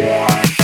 Bye.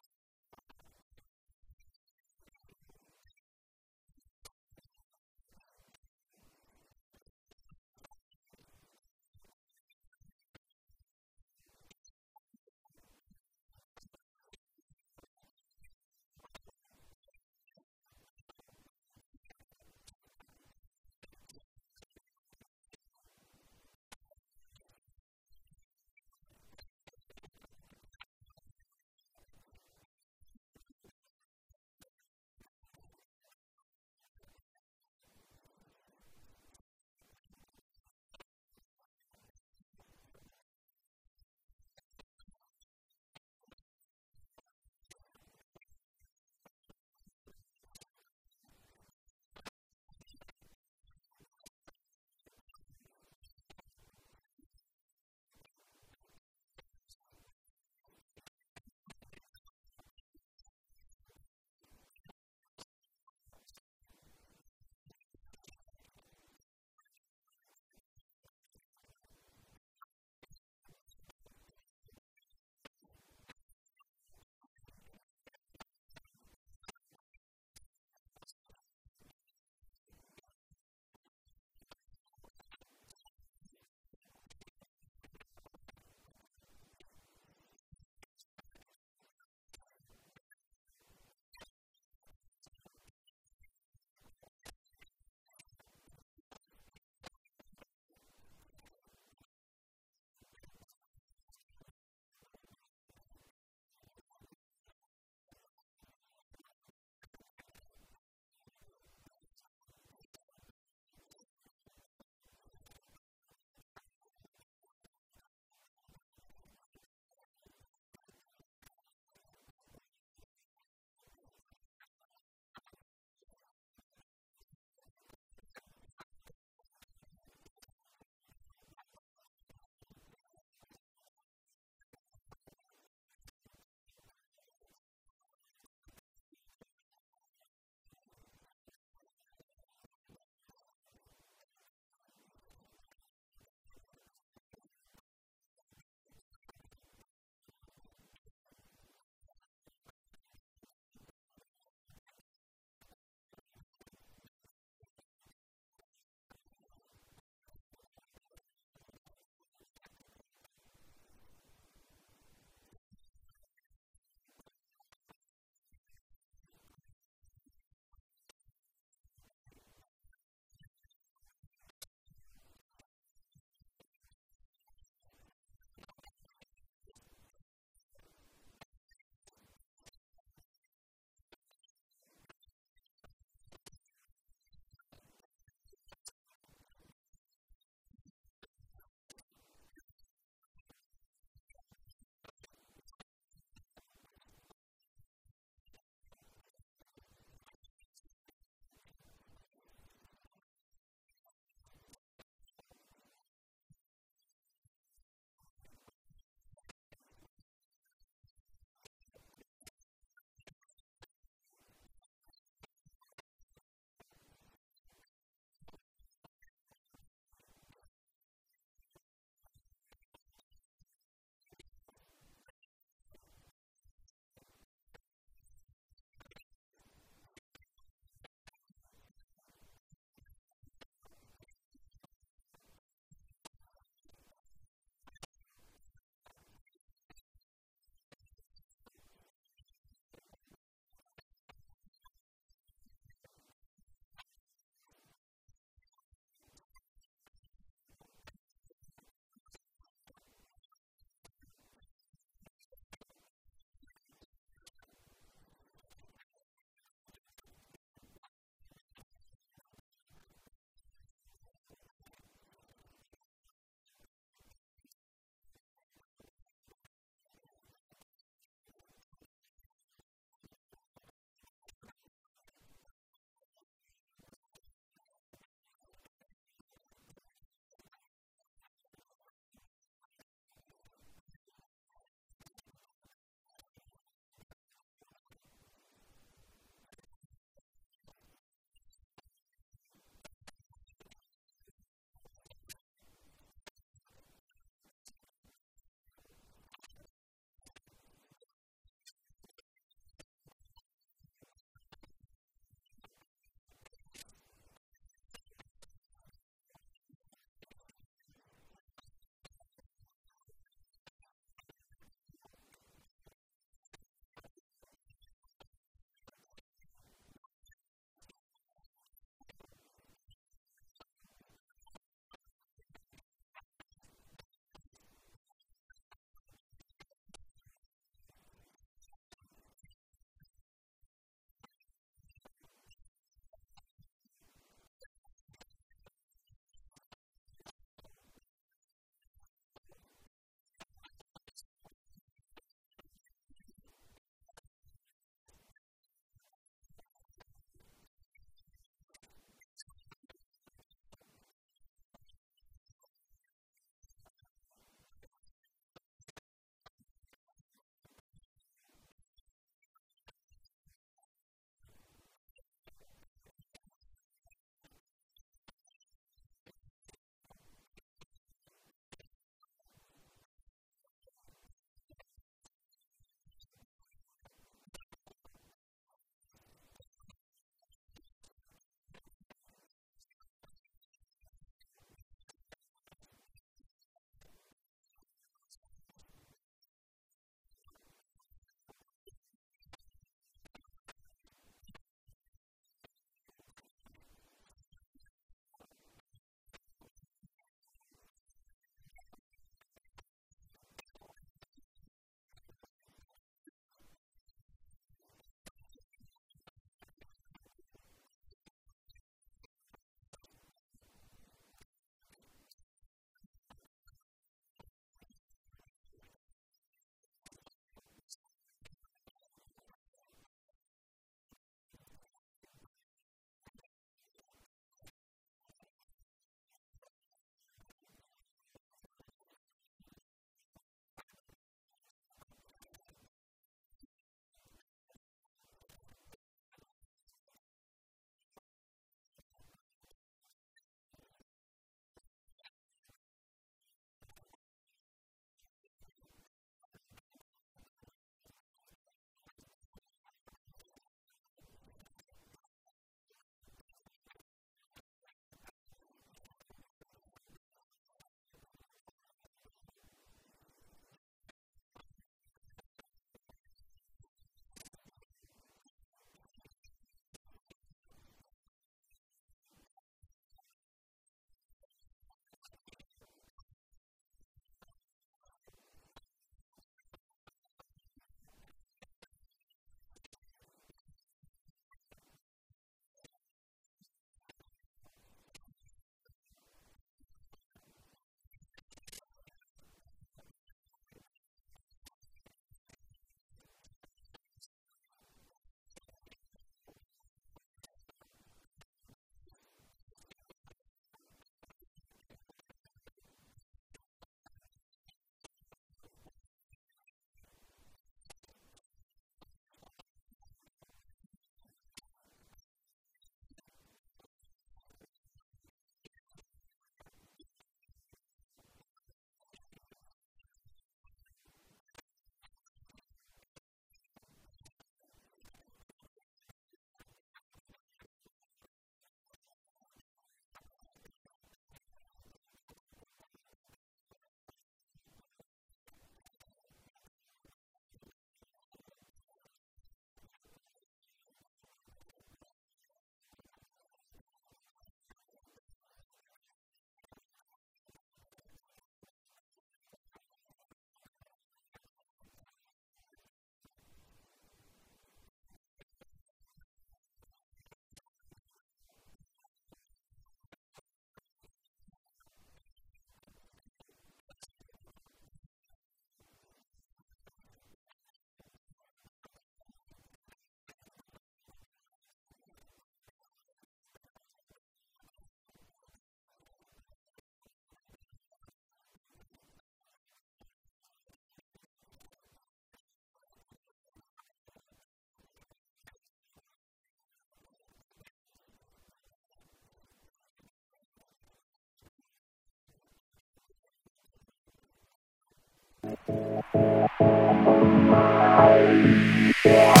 Yeah.